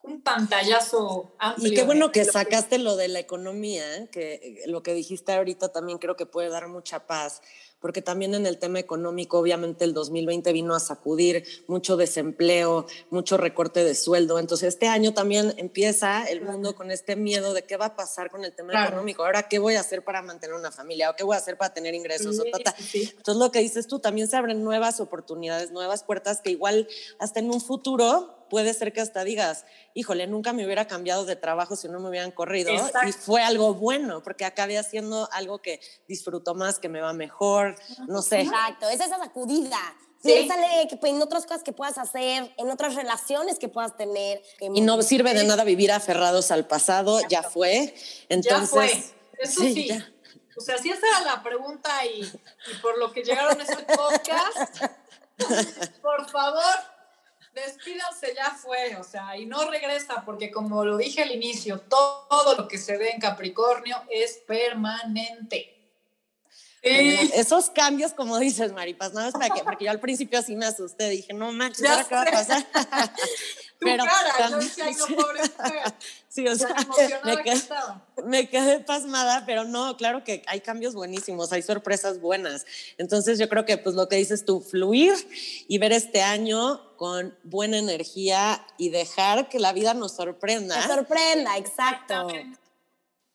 un pantallazo amplio. Y qué bueno que sacaste lo de la economía, ¿eh? que lo que dijiste ahorita también creo que puede dar mucha paz, porque también en el tema económico, obviamente el 2020 vino a sacudir mucho desempleo, mucho recorte de sueldo, entonces este año también empieza el mundo con este miedo de qué va a pasar con el tema económico, ahora qué voy a hacer para mantener una familia o qué voy a hacer para tener ingresos. Entonces lo que dices tú, también se abren nuevas oportunidades, nuevas puertas que igual hasta en un futuro puede ser que hasta digas, híjole, nunca me hubiera cambiado de trabajo si no me hubieran corrido. Y fue algo bueno, porque acabé haciendo algo que disfruto más, que me va mejor, no sé. Exacto, es esa sacudida. Piénsale pues, en otras cosas que puedas hacer, en otras relaciones que puedas tener. y no sirve de nada vivir aferrados al pasado, ya fue. Entonces, ya fue. Eso sí. O sea, si esa era la pregunta y, y por lo que llegaron a este podcast, por favor, despídanse, ya fue, o sea, y no regresa, porque como lo dije al inicio, todo, lo que se ve en Capricornio es permanente. Esos cambios, como dices, Maripas, no es para qué, porque yo al principio sí me asusté, dije, no manches, ¿qué va a pasar? pero cara, yo decía, no, pobre Sí, o sea, me quedé, me quedé, pasmada, pero no, claro que hay cambios buenísimos, hay sorpresas buenas. Entonces yo creo que pues lo que dices tú, fluir y ver este año con buena energía y dejar que la vida nos sorprenda. Nos sorprenda, exacto.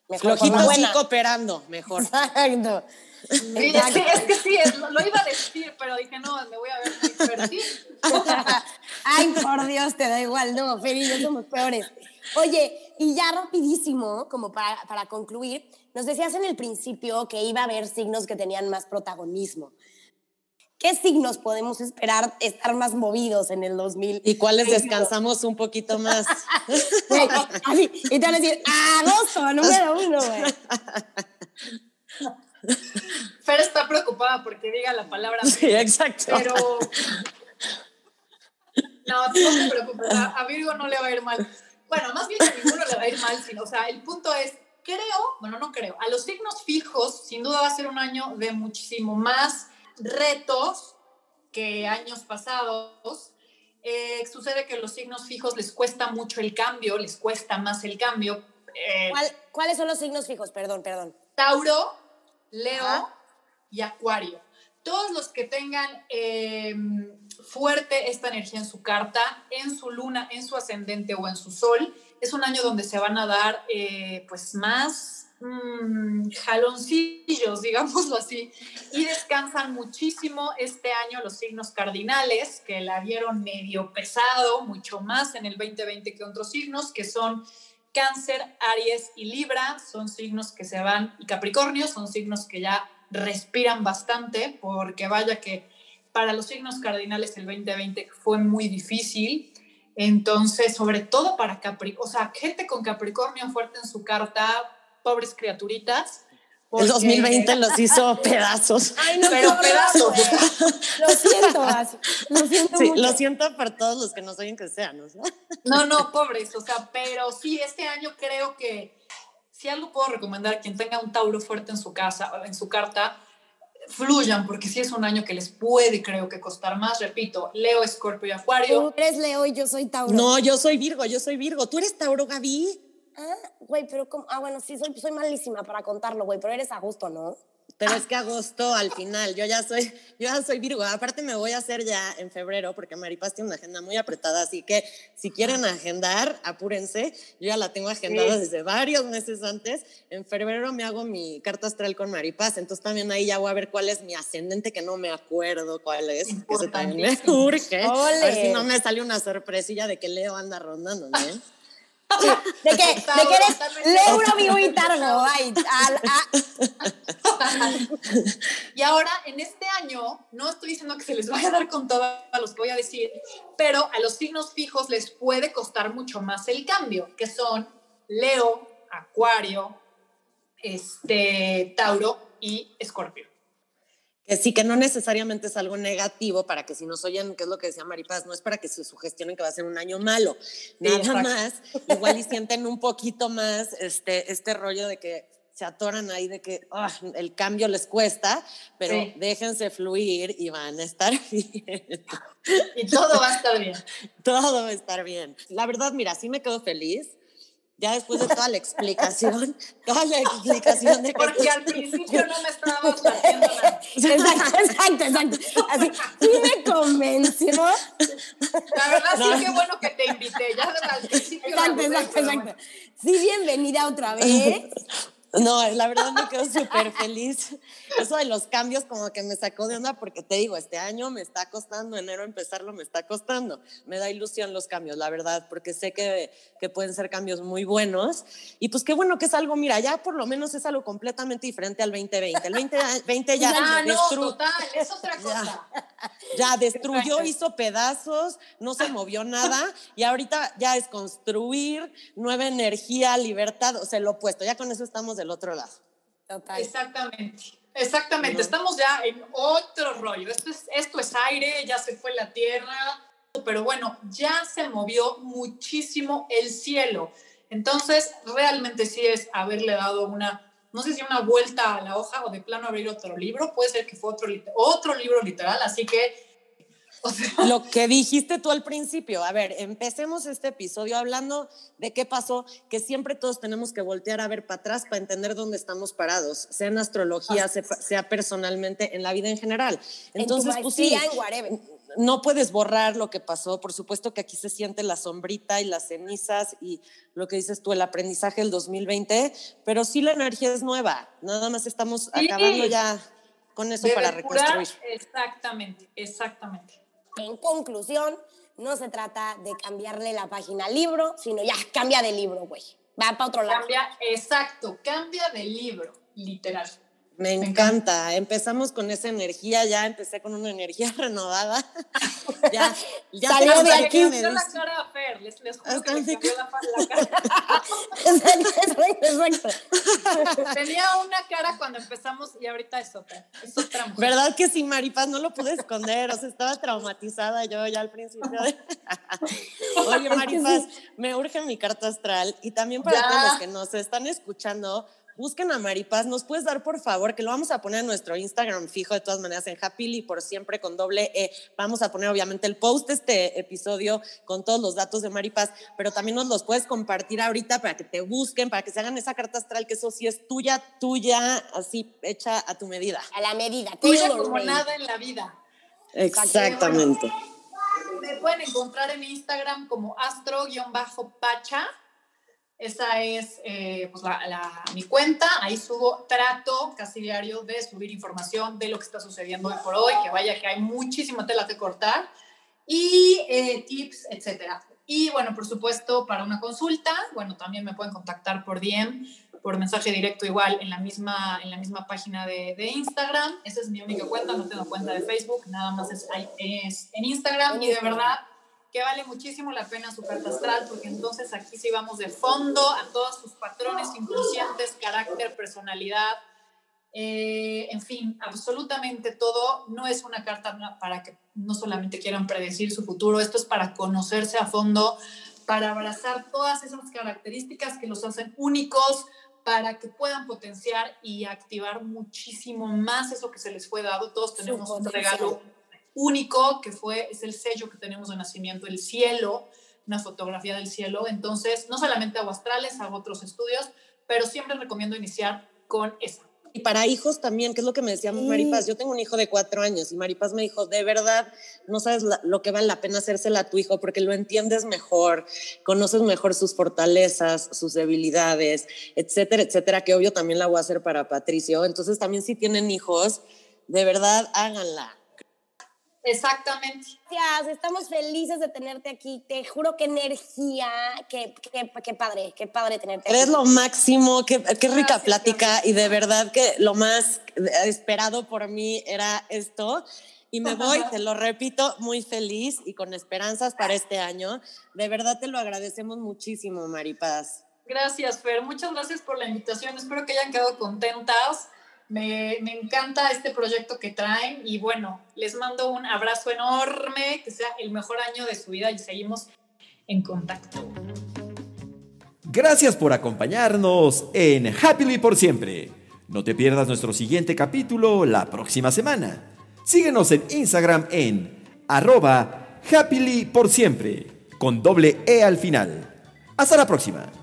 Mejor Flojitos y cooperando, mejor. Exacto. Sí, es que sí, lo, iba a decir, pero dije, no, me voy a ver muy Ay, por Dios, te da igual, no, Fer y yo somos peores. Oye, y ya rapidísimo, como para, para concluir, nos decías en el principio que iba a haber signos que tenían más protagonismo. ¿qué signos podemos esperar estar más movidos en el 2000? ¿Y cuáles descansamos un poquito más? Y te van a decir, agosto, número uno, güey. Fer está preocupada porque diga la palabra. Sí, exacto. Pero. No, no te preocupes. A, Virgo no le va a ir mal. Bueno, más bien a ninguno le va a ir mal, sino, o sea, el punto es, creo, bueno, no creo, a los signos fijos, sin duda va a ser un año de muchísimo más retos que años pasados. Eh, sucede que a los signos fijos les cuesta mucho el cambio, les cuesta más el cambio. Eh, ¿Cuál- ¿Cuáles son los signos fijos? Perdón, perdón. Tauro, Leo Ajá. y Acuario. Todos los que tengan eh, fuerte esta energía en su carta, en su luna, en su ascendente o en su sol, es un año donde se van a dar eh, pues más mm, jaloncillos, digámoslo así, y descansan muchísimo este año los signos cardinales, que la vieron medio pesado, mucho más en el 2020 que otros signos, que son Cáncer, Aries y Libra son signos que se van, y Capricornio son signos que ya respiran bastante, porque vaya que para los signos cardinales el 2020 fue muy difícil. Entonces, sobre todo para Capricornio, o sea, gente con Capricornio fuerte en su carta, pobres criaturitas. El porque- 2020 los hizo pedazos. Ay, no, Pero pedazos. Lo siento, As- lo siento Sí, mucho. lo siento por todos los que nos oyen que sean, ¿no? No, no, pobres, o sea, pero sí, este año creo que si algo puedo recomendar a quien tenga un Tauro fuerte en su casa, en su carta, fluyan, porque sí es un año que les puede, creo que costar más. Repito, Leo, Escorpio y Acuario. Tú eres Leo y yo soy Tauro. No, yo soy Virgo, yo soy Virgo. ¿Tú eres Tauro, Gaby? Ah, güey, pero ¿cómo? Ah, bueno, sí, soy, soy malísima para contarlo, güey, pero eres a gusto, ¿no? Pero es que agosto al final, yo ya soy, yo ya soy Virgo. Aparte me voy a hacer ya en febrero porque Maripaz tiene una agenda muy apretada, así que si quieren agendar, apúrense. Yo ya la tengo agendada Sí. desde varios meses antes. En febrero me hago mi carta astral con Maripaz, entonces también ahí ya voy a ver cuál es mi ascendente, que no me acuerdo cuál es. que Ese también me urge. A ver Ole. si no me sale una sorpresilla de que Leo anda rondando, ¿no? ¿De qué? ¿De qué eres y Targo? Ay, al- a- Y ahora, en este año, no estoy diciendo que se les vaya a dar con todo a los que voy a decir, pero a los signos fijos les puede costar mucho más el cambio, que son Leo, Acuario, este, Tauro y Escorpio. Que sí, que no necesariamente es algo negativo para que si nos oyen, que es lo que decía Maripaz, no es para que se sugestionen que va a ser un año malo. Nada más, igual y sienten un poquito más este, este rollo de que se atoran ahí de que ah, el cambio les cuesta, pero Sí. déjense fluir y van a estar bien. Y todo va a estar bien. Todo va a estar bien. La verdad, mira, sí me quedo feliz. Ya después de toda la explicación, toda la explicación de que Porque al principio no me estabas haciendo nada. Exacto, exacto, exacto. Así, sí me convenció. La verdad sí que bueno que te invité. Ya al principio. la Exacto, exacto, exacto. bueno. Sí, bienvenida otra vez. No, la verdad me quedo súper feliz. Eso de los cambios como que me sacó de onda porque te digo, este año me está costando, enero empezarlo me está costando. Me da ilusión los cambios, la verdad, porque sé que, que pueden ser cambios muy buenos. Y pues qué bueno que es algo, mira, ya por lo menos es algo completamente diferente al 2020. El 2020 ya Ah, no, destru- total, es otra cosa. ya destruyó, Exacto. hizo pedazos, no se movió nada y ahorita ya es construir nueva energía, libertad, o sea, lo opuesto, ya con eso estamos del otro lado. Total. Exactamente. Exactamente, No. estamos ya en otro rollo. Esto es, esto es aire, ya se fue la tierra, pero bueno, ya se movió muchísimo el cielo. Entonces, realmente sí es haberle dado una, no sé si una vuelta a la hoja o de plano abrir otro libro, puede ser que fue otro, otro libro literal, así que, o sea, Lo que dijiste tú al principio, a ver, empecemos este episodio hablando de qué pasó, que siempre todos tenemos que voltear a ver para atrás para entender dónde estamos parados, sea en astrología, sea, sea personalmente, en la vida en general. Entonces, en tu pues sí, en whatever. No puedes borrar lo que pasó. Por supuesto que aquí se siente la sombrita y las cenizas y lo que dices tú, el aprendizaje del 2020, pero sí la energía es nueva. Nada más estamos Sí. acabando ya con eso de para depurar- reconstruir. Exactamente, exactamente. En conclusión, no se trata de cambiarle la página al libro, sino ya cambia de libro, güey. Va para otro lado. Cambia, exacto, cambia de libro, literal. Me encanta. Empezamos con esa energía, ya empecé con una energía renovada. ya, ya Salió tengo de aquí. me la cara a Fer, les, les juro Hasta que me- cambió la, la cara. Exacto, exacto. Tenía una cara cuando empezamos y ahorita es otra. Es otra mujer. ¿Verdad que sí, Maripaz? No lo pude esconder, o sea, estaba traumatizada yo ya al principio. de- Oye, Maripaz, me urge mi carta astral y también para Ya. todos los que nos están escuchando, busquen a Maripaz. ¿Nos puedes dar, por favor, que lo vamos a poner en nuestro Instagram fijo, de todas maneras, en Happily por siempre con doble E. Vamos a poner, obviamente, el post de este episodio con todos los datos de Maripaz, pero también nos los puedes compartir ahorita para que te busquen, para que se hagan esa carta astral, que eso sí es tuya, tuya, así hecha a tu medida. A la medida. Tuya como nada en la vida. Exactamente. Me pueden encontrar en Instagram como astro-pacha. Esa es eh, pues la, la- mi cuenta. Ahí subo, trato casi diario de subir información de lo que está sucediendo hoy por hoy, que vaya que hay muchísima tela que cortar, y eh, tips, etcétera. Y bueno, por supuesto, para una consulta, bueno, también me pueden contactar por DM, por mensaje directo igual en la misma, en la misma página de, de Instagram. Esa es mi única cuenta, no tengo cuenta de Facebook, nada más es, es en Instagram y de verdad que vale muchísimo la pena su carta astral porque entonces aquí sí vamos de fondo a todos sus patrones inconscientes, carácter, personalidad, eh, en fin, absolutamente todo. No es una carta para que no solamente quieran predecir su futuro, esto es para conocerse a fondo, para abrazar todas esas características que los hacen únicos, para que puedan potenciar y activar muchísimo más eso que se les fue dado. Todos tenemos un regalo único que fue, es el sello que tenemos de nacimiento, el cielo, una fotografía del cielo. Entonces, no solamente hago astrales, hago otros estudios, pero siempre recomiendo iniciar con esa. Y para hijos también, que es lo que me decía Maripaz. Yo tengo un hijo de cuatro años y Maripaz me dijo, de verdad, no sabes lo que vale la pena hacérsela a tu hijo porque lo entiendes mejor, conoces mejor sus fortalezas, sus debilidades, etcétera, etcétera, que obvio también la voy a hacer para Patricio. Entonces también si tienen hijos, de verdad, háganla. Exactamente. Gracias, estamos felices de tenerte aquí. Te juro que energía, qué, qué, qué padre, qué padre tenerte Eres aquí. lo máximo, qué, qué rica Gracias, plática y de verdad que lo más esperado por mí era esto. Y me voy, te lo repito, muy feliz y con esperanzas para este año. De verdad te lo agradecemos muchísimo, Maripaz. Gracias, Fer. Muchas gracias por la invitación. Espero que hayan quedado contentas. Me, encanta este proyecto que traen y bueno, les mando un abrazo enorme, que sea el mejor año de su vida y seguimos en contacto. Gracias por acompañarnos en Happily por siempre. No te pierdas nuestro siguiente capítulo la próxima semana. Síguenos en Instagram en arroba happily por siempre, con doble E al final. Hasta la próxima.